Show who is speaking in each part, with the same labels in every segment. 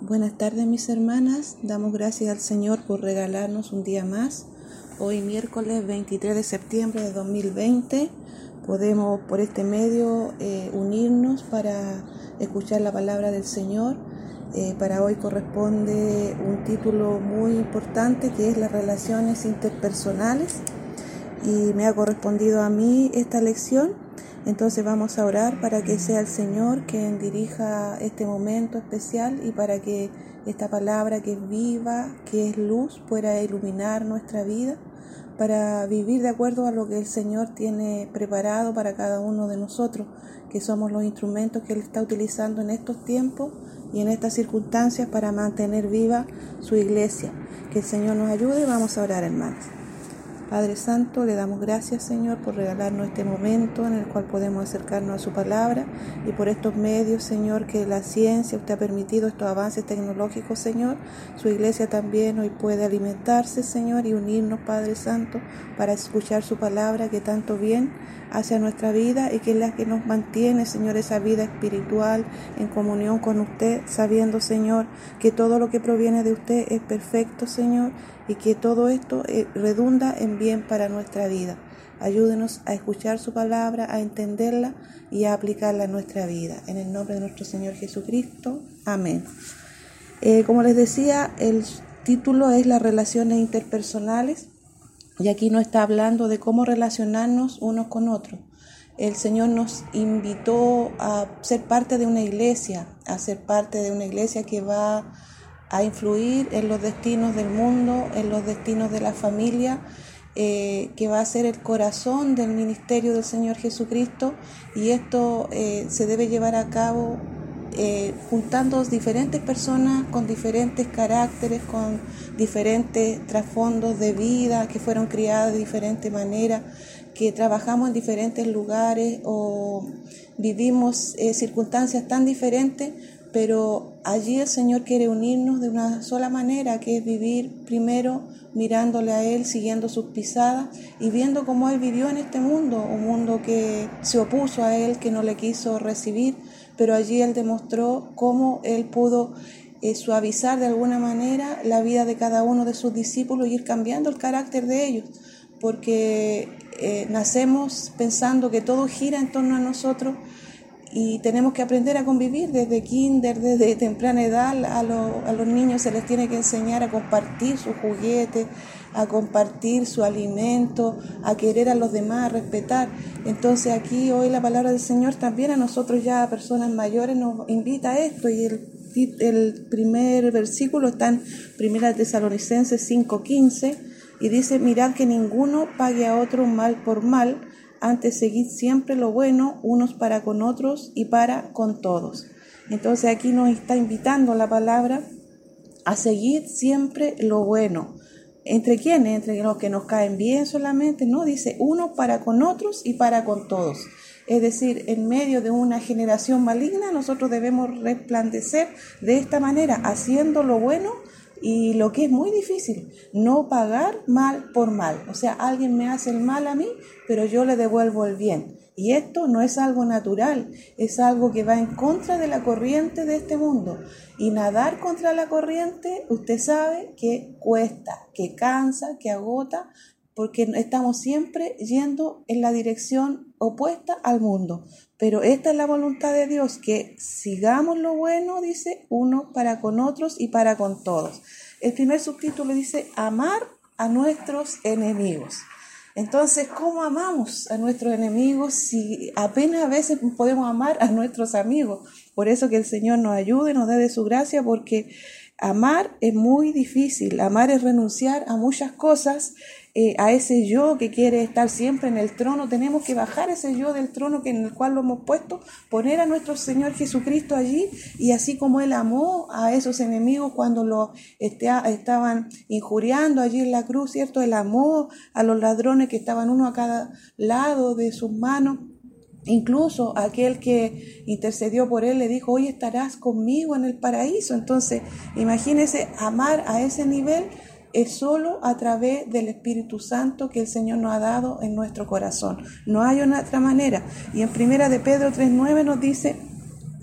Speaker 1: Buenas tardes mis hermanas, damos gracias al Señor por regalarnos un día más. Hoy miércoles 23 de septiembre de 2020 podemos por este medio eh, unirnos para escuchar la palabra del Señor. Eh, para hoy corresponde un título muy importante que es las relaciones interpersonales y me ha correspondido a mí esta lección entonces vamos a orar para que sea el Señor quien dirija este momento especial y para que esta palabra que es viva, que es luz, pueda iluminar nuestra vida, para vivir de acuerdo a lo que el Señor tiene preparado para cada uno de nosotros, que somos los instrumentos que Él está utilizando en estos tiempos y en estas circunstancias para mantener viva su iglesia. Que el Señor nos ayude. Vamos a orar, hermanos. Padre Santo, le damos gracias, Señor, por regalarnos este momento en el cual podemos acercarnos a su palabra y por estos medios, Señor, que la ciencia usted ha permitido estos avances tecnológicos, Señor. Su iglesia también hoy puede alimentarse, Señor, y unirnos, Padre Santo, para escuchar su palabra que tanto bien hacia nuestra vida y que es la que nos mantiene, Señor, esa vida espiritual en comunión con usted, sabiendo, Señor, que todo lo que proviene de usted es perfecto, Señor, y que todo esto eh, redunda en bien para nuestra vida. Ayúdenos a escuchar su palabra, a entenderla y a aplicarla en nuestra vida. En el nombre de nuestro Señor Jesucristo. Amén. Eh, como les decía, el título es las relaciones interpersonales y aquí no está hablando de cómo relacionarnos unos con otros. El Señor nos invitó a ser parte de una iglesia, a ser parte de una iglesia que va a influir en los destinos del mundo, en los destinos de la familia, eh, que va a ser el corazón del ministerio del Señor Jesucristo. Y esto eh, se debe llevar a cabo eh, juntando diferentes personas con diferentes caracteres, con diferentes trasfondos de vida, que fueron criadas de diferente manera, que trabajamos en diferentes lugares o vivimos eh, circunstancias tan diferentes, pero allí el Señor quiere unirnos de una sola manera, que es vivir primero mirándole a Él, siguiendo sus pisadas y viendo cómo Él vivió en este mundo, un mundo que se opuso a Él, que no le quiso recibir, pero allí Él demostró cómo Él pudo eh, suavizar de alguna manera la vida de cada uno de sus discípulos y ir cambiando el carácter de ellos, porque eh, nacemos pensando que todo gira en torno a nosotros y tenemos que aprender a convivir desde kinder, desde temprana edad. A, a, los niños se les tiene que enseñar a compartir sus juguetes, a compartir su alimento, a querer a los demás, a respetar. Entonces aquí hoy la palabra del Señor también a nosotros ya, personas mayores, nos invita a esto y el, el primer versículo está en Primera Tesalonicenses 5:15 y dice, mirad que ninguno pague a otro mal por mal, antes seguid siempre lo bueno unos para con otros y para con todos. Entonces aquí nos está invitando la palabra a seguir siempre lo bueno. ¿Entre quiénes? Entre los que nos caen bien solamente, no, dice uno para con otros y para con todos. Es decir, en medio de una generación maligna, nosotros debemos resplandecer de esta manera, haciendo lo bueno y lo que es muy difícil, no pagar mal por mal. O sea, alguien me hace el mal a mí, pero yo le devuelvo el bien. Y esto no es algo natural, es algo que va en contra de la corriente de este mundo. Y nadar contra la corriente, usted sabe que cuesta, que cansa, que agota, porque estamos siempre yendo en la dirección opuesta al mundo. Pero esta es la voluntad de Dios, que sigamos lo bueno, dice, uno para con otros y para con todos. El primer subtítulo dice, amar a nuestros enemigos. Entonces, ¿cómo amamos a nuestros enemigos si apenas a veces podemos amar a nuestros amigos? Por eso que el Señor nos ayude, nos dé de su gracia, porque amar es muy difícil. Amar es renunciar a muchas cosas eh, a ese yo que quiere estar siempre en el trono, tenemos que bajar ese yo del trono que en el cual lo hemos puesto, poner a nuestro Señor Jesucristo allí y así como Él amó a esos enemigos cuando lo este, estaban injuriando allí en la cruz, ¿cierto? Él amó a los ladrones que estaban uno a cada lado de sus manos. Incluso aquel que intercedió por él le dijo, hoy estarás conmigo en el paraíso. Entonces, imagínese amar a ese nivel es solo a través del Espíritu Santo que el Señor nos ha dado en nuestro corazón. No hay otra manera. Y en primera de Pedro 3.9 nos dice,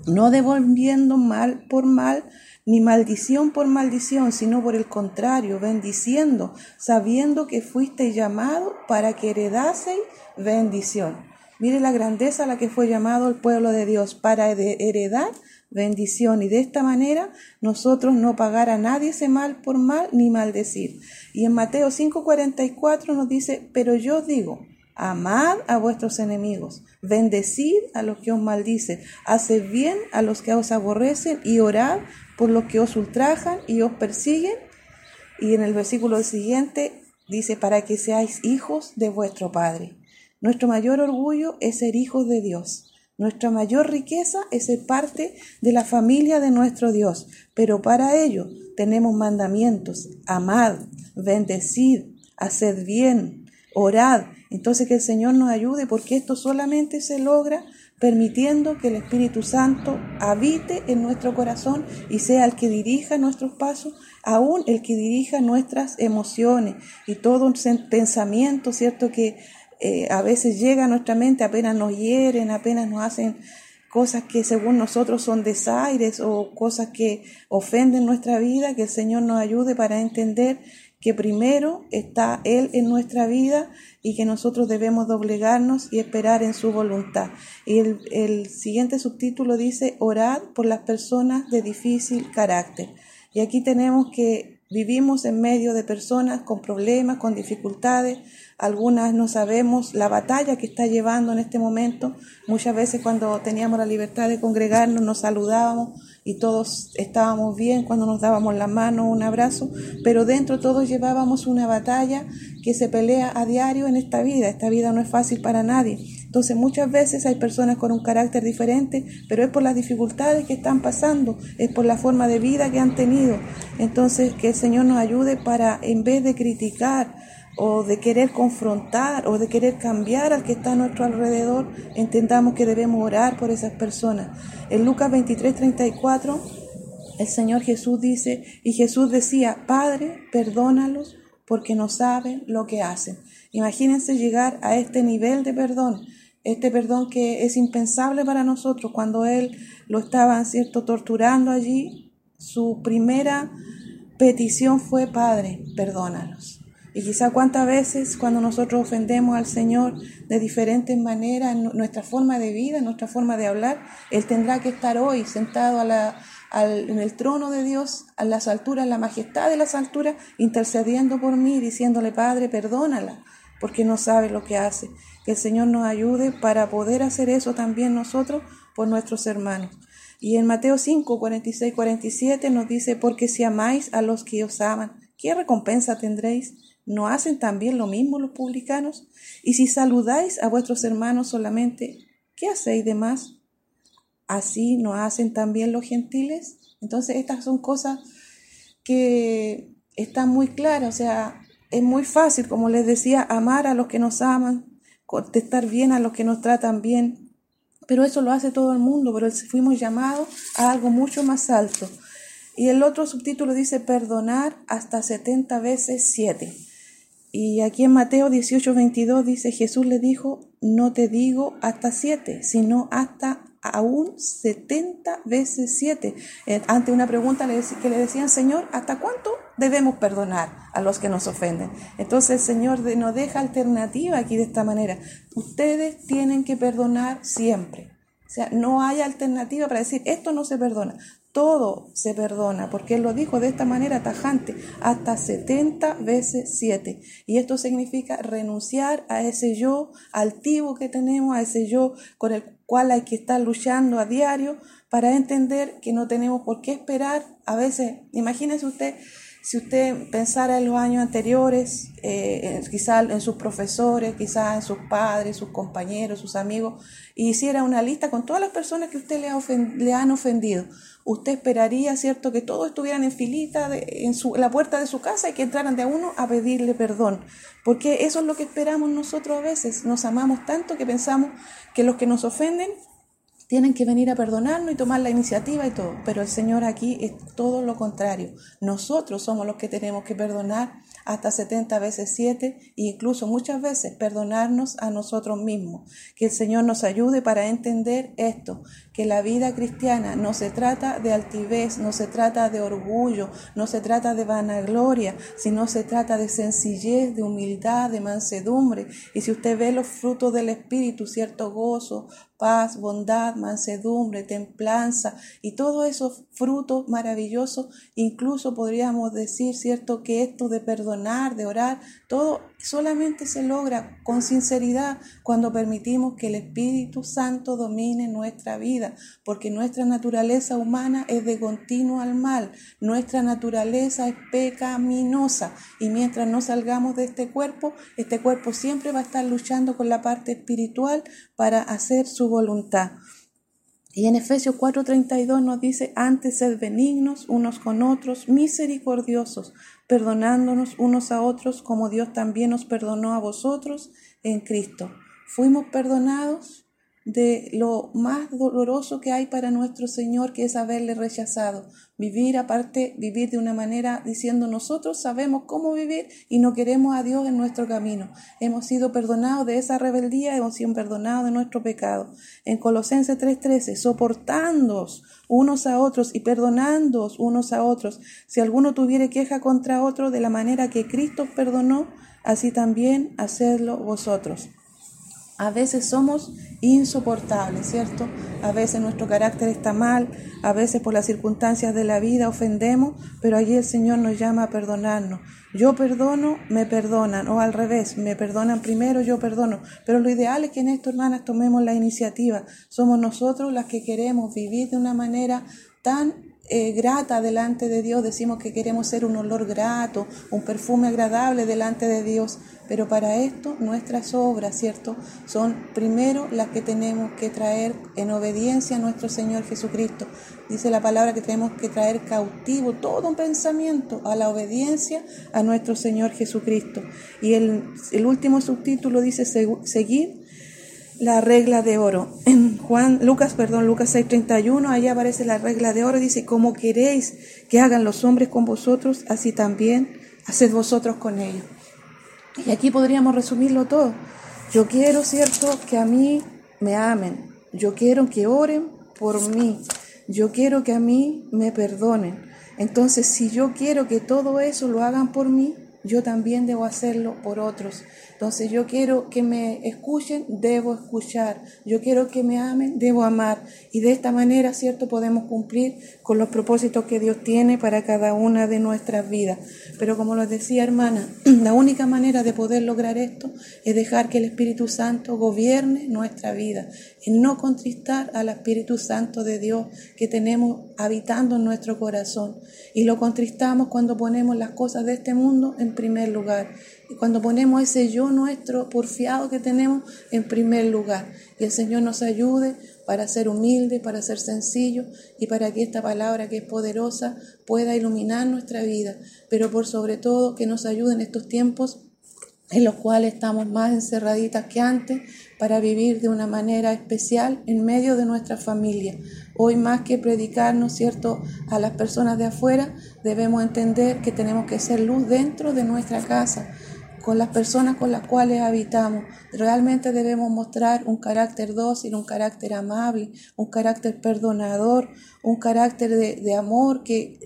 Speaker 1: no devolviendo mal por mal, ni maldición por maldición, sino por el contrario, bendiciendo, sabiendo que fuiste llamado para que heredaseis bendición. Mire la grandeza a la que fue llamado el pueblo de Dios, para heredar bendición y de esta manera nosotros no pagar a nadie ese mal por mal ni maldecir. Y en Mateo 5:44 nos dice, pero yo digo, amad a vuestros enemigos, bendecid a los que os maldicen, haced bien a los que os aborrecen y orad por los que os ultrajan y os persiguen. Y en el versículo siguiente dice, para que seáis hijos de vuestro Padre. Nuestro mayor orgullo es ser hijos de Dios. Nuestra mayor riqueza es ser parte de la familia de nuestro Dios, pero para ello tenemos mandamientos, amad, bendecid, haced bien, orad. Entonces que el Señor nos ayude porque esto solamente se logra permitiendo que el Espíritu Santo habite en nuestro corazón y sea el que dirija nuestros pasos, aún el que dirija nuestras emociones y todo un pensamiento, ¿cierto? Que eh, a veces llega a nuestra mente, apenas nos hieren, apenas nos hacen cosas que según nosotros son desaires o cosas que ofenden nuestra vida, que el Señor nos ayude para entender que primero está Él en nuestra vida y que nosotros debemos doblegarnos y esperar en su voluntad. Y el, el siguiente subtítulo dice, orad por las personas de difícil carácter. Y aquí tenemos que vivimos en medio de personas con problemas, con dificultades, algunas no sabemos la batalla que está llevando en este momento. Muchas veces cuando teníamos la libertad de congregarnos nos saludábamos y todos estábamos bien cuando nos dábamos la mano, un abrazo, pero dentro todos llevábamos una batalla que se pelea a diario en esta vida. Esta vida no es fácil para nadie. Entonces muchas veces hay personas con un carácter diferente, pero es por las dificultades que están pasando, es por la forma de vida que han tenido. Entonces que el Señor nos ayude para, en vez de criticar, o de querer confrontar o de querer cambiar al que está a nuestro alrededor, entendamos que debemos orar por esas personas. En Lucas 23, 34, el Señor Jesús dice, y Jesús decía, Padre, perdónalos porque no saben lo que hacen. Imagínense llegar a este nivel de perdón, este perdón que es impensable para nosotros cuando Él lo estaban, ¿cierto?, torturando allí. Su primera petición fue, Padre, perdónalos. Y quizá cuántas veces cuando nosotros ofendemos al Señor de diferentes maneras, nuestra forma de vida, nuestra forma de hablar, Él tendrá que estar hoy sentado a la, en el trono de Dios, a las alturas, en la majestad de las alturas, intercediendo por mí, diciéndole, Padre, perdónala, porque no sabe lo que hace. Que el Señor nos ayude para poder hacer eso también nosotros por nuestros hermanos. Y en Mateo 5, 46, 47 nos dice, porque si amáis a los que os aman, ¿qué recompensa tendréis? ¿No hacen también lo mismo los publicanos? Y si saludáis a vuestros hermanos solamente, ¿qué hacéis de más? ¿Así no hacen también los gentiles? Entonces estas son cosas que están muy claras, o sea, es muy fácil, como les decía, amar a los que nos aman, contestar bien a los que nos tratan bien, pero eso lo hace todo el mundo, pero fuimos llamados a algo mucho más alto. Y el otro subtítulo dice perdonar hasta 70 veces 7. Y aquí en Mateo 18, 22 dice, Jesús le dijo, no te digo hasta siete, sino hasta aún 70 veces siete. Eh, ante una pregunta que le decían, Señor, ¿hasta cuánto debemos perdonar a los que nos ofenden? Entonces el Señor nos deja alternativa aquí de esta manera. Ustedes tienen que perdonar siempre. O sea, no hay alternativa para decir, esto no se perdona todo se perdona, porque Él lo dijo de esta manera tajante, hasta 70 veces 7. Y esto significa renunciar a ese yo altivo que tenemos, a ese yo con el cual hay que estar luchando a diario para entender que no tenemos por qué esperar. A veces, imagínese usted, si usted pensara en los años anteriores, eh, quizás en sus profesores, quizás en sus padres, sus compañeros, sus amigos, y hiciera una lista con todas las personas que usted le, le han ofendido, usted esperaría, ¿cierto?, que todos estuvieran en filita en, su, la puerta de su casa y que entraran de uno a pedirle perdón. Porque eso es lo que esperamos nosotros a veces. Nos amamos tanto que pensamos que los que nos ofenden tienen que venir a perdonarnos y tomar la iniciativa y todo. Pero el Señor aquí es todo lo contrario. Nosotros somos los que tenemos que perdonar hasta 70 veces 7 e incluso muchas veces perdonarnos a nosotros mismos. Que el Señor nos ayude para entender esto, que la vida cristiana no se trata de altivez, no se trata de orgullo, no se trata de vanagloria, sino se trata de sencillez, de humildad, de mansedumbre. Y si usted ve los frutos del Espíritu, cierto gozo, paz, bondad, mansedumbre, templanza y todos esos frutos maravillosos, incluso podríamos decir, ¿cierto?, que esto de perdonar, de orar, todo solamente se logra con sinceridad cuando permitimos que el Espíritu Santo domine nuestra vida, porque nuestra naturaleza humana es de continuo al mal, nuestra naturaleza es pecaminosa y mientras no salgamos de este cuerpo, este cuerpo siempre va a estar luchando con la parte espiritual para hacer su voluntad. Y en Efesios 4:32 nos dice, antes sed benignos unos con otros, misericordiosos, perdonándonos unos a otros como Dios también nos perdonó a vosotros en Cristo. Fuimos perdonados de lo más doloroso que hay para nuestro Señor, que es haberle rechazado. Vivir aparte, vivir de una manera diciendo nosotros sabemos cómo vivir y no queremos a Dios en nuestro camino. Hemos sido perdonados de esa rebeldía, hemos sido perdonados de nuestro pecado. En Colosenses 3:13, soportándoos unos a otros y perdonándoos unos a otros. Si alguno tuviere queja contra otro de la manera que Cristo perdonó, así también hacedlo vosotros. A veces somos insoportables, ¿cierto? A veces nuestro carácter está mal, a veces por las circunstancias de la vida ofendemos, pero allí el Señor nos llama a perdonarnos. Yo perdono, me perdonan, o al revés, me perdonan primero, yo perdono. Pero lo ideal es que en esto, hermanas, tomemos la iniciativa. Somos nosotros las que queremos vivir de una manera tan eh, grata delante de Dios, decimos que queremos ser un olor grato, un perfume agradable delante de Dios, pero para esto nuestras obras, ¿cierto? Son primero las que tenemos que traer en obediencia a nuestro Señor Jesucristo. Dice la palabra que tenemos que traer cautivo todo un pensamiento a la obediencia a nuestro Señor Jesucristo. Y el, el último subtítulo dice, seguir la regla de oro. En Juan, Lucas, perdón, Lucas 6:31, ahí aparece la regla de oro, dice, como queréis que hagan los hombres con vosotros, así también haced vosotros con ellos. Y aquí podríamos resumirlo todo. Yo quiero, ¿cierto?, que a mí me amen. Yo quiero que oren por mí. Yo quiero que a mí me perdonen. Entonces, si yo quiero que todo eso lo hagan por mí, yo también debo hacerlo por otros. Entonces yo quiero que me escuchen, debo escuchar. Yo quiero que me amen, debo amar. Y de esta manera, ¿cierto? Podemos cumplir con los propósitos que Dios tiene para cada una de nuestras vidas. Pero como les decía, hermana, la única manera de poder lograr esto es dejar que el Espíritu Santo gobierne nuestra vida. En no contristar al Espíritu Santo de Dios que tenemos habitando en nuestro corazón. Y lo contristamos cuando ponemos las cosas de este mundo en primer lugar cuando ponemos ese yo nuestro porfiado que tenemos en primer lugar. Que el Señor nos ayude para ser humilde, para ser sencillo y para que esta palabra que es poderosa pueda iluminar nuestra vida, pero por sobre todo que nos ayude en estos tiempos en los cuales estamos más encerraditas que antes para vivir de una manera especial en medio de nuestra familia. Hoy más que predicarnos, cierto?, a las personas de afuera, debemos entender que tenemos que ser luz dentro de nuestra casa, con las personas con las cuales habitamos. Realmente debemos mostrar un carácter dócil, un carácter amable, un carácter perdonador, un carácter de, amor que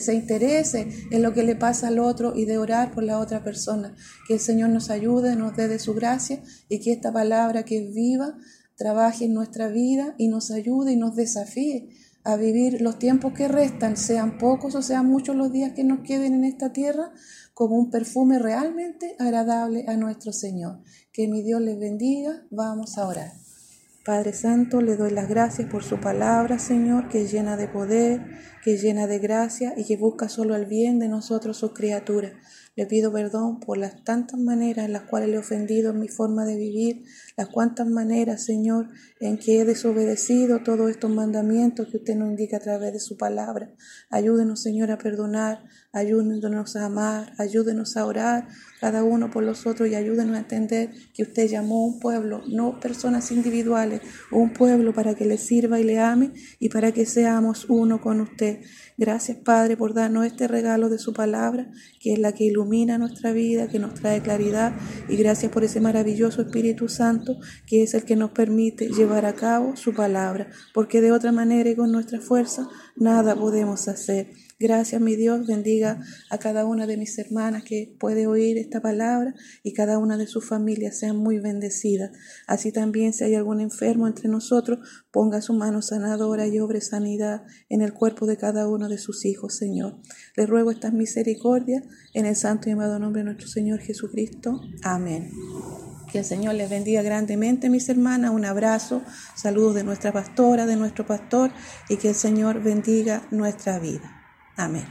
Speaker 1: se interese en lo que le pasa al otro y de orar por la otra persona. Que el Señor nos ayude, nos dé de su gracia y que esta palabra que es viva trabaje en nuestra vida y nos ayude y nos desafíe a vivir los tiempos que restan, sean pocos o sean muchos los días que nos queden en esta tierra, como un perfume realmente agradable a nuestro Señor. Que mi Dios les bendiga. Vamos a orar. Padre Santo, le doy las gracias por su palabra, Señor, que es llena de poder, que es llena de gracia y que busca solo el bien de nosotros, sus criaturas. Le pido perdón por las tantas maneras en las cuales le he ofendido en mi forma de vivir, las cuantas maneras, Señor, en que he desobedecido todos estos mandamientos que usted nos indica a través de su palabra. Ayúdenos, Señor, a perdonar, ayúdenos a amar, ayúdenos a orar cada uno por los otros y ayúdenos a entender que usted llamó a un pueblo, no personas individuales un pueblo para que le sirva y le ame y para que seamos uno con usted. Gracias, Padre, por darnos este regalo de su palabra, que es la que ilumina nuestra vida, que nos trae claridad. Y gracias por ese maravilloso Espíritu Santo, que es el que nos permite llevar a cabo su palabra, porque de otra manera y con nuestra fuerza nada podemos hacer. Gracias, mi Dios, bendiga a cada una de mis hermanas que puede oír esta palabra y cada una de sus familias sean muy bendecidas. Así también, si hay algún enfermo entre nosotros, ponga su mano sanadora y obre sanidad en el cuerpo de cada uno de sus hijos, Señor. Le ruego estas misericordias en el santo y amado nombre de nuestro Señor Jesucristo. Amén. Que el Señor les bendiga grandemente, mis hermanas. Un abrazo, saludos de nuestra pastora, de nuestro pastor, y que el Señor bendiga nuestra vida. Amén.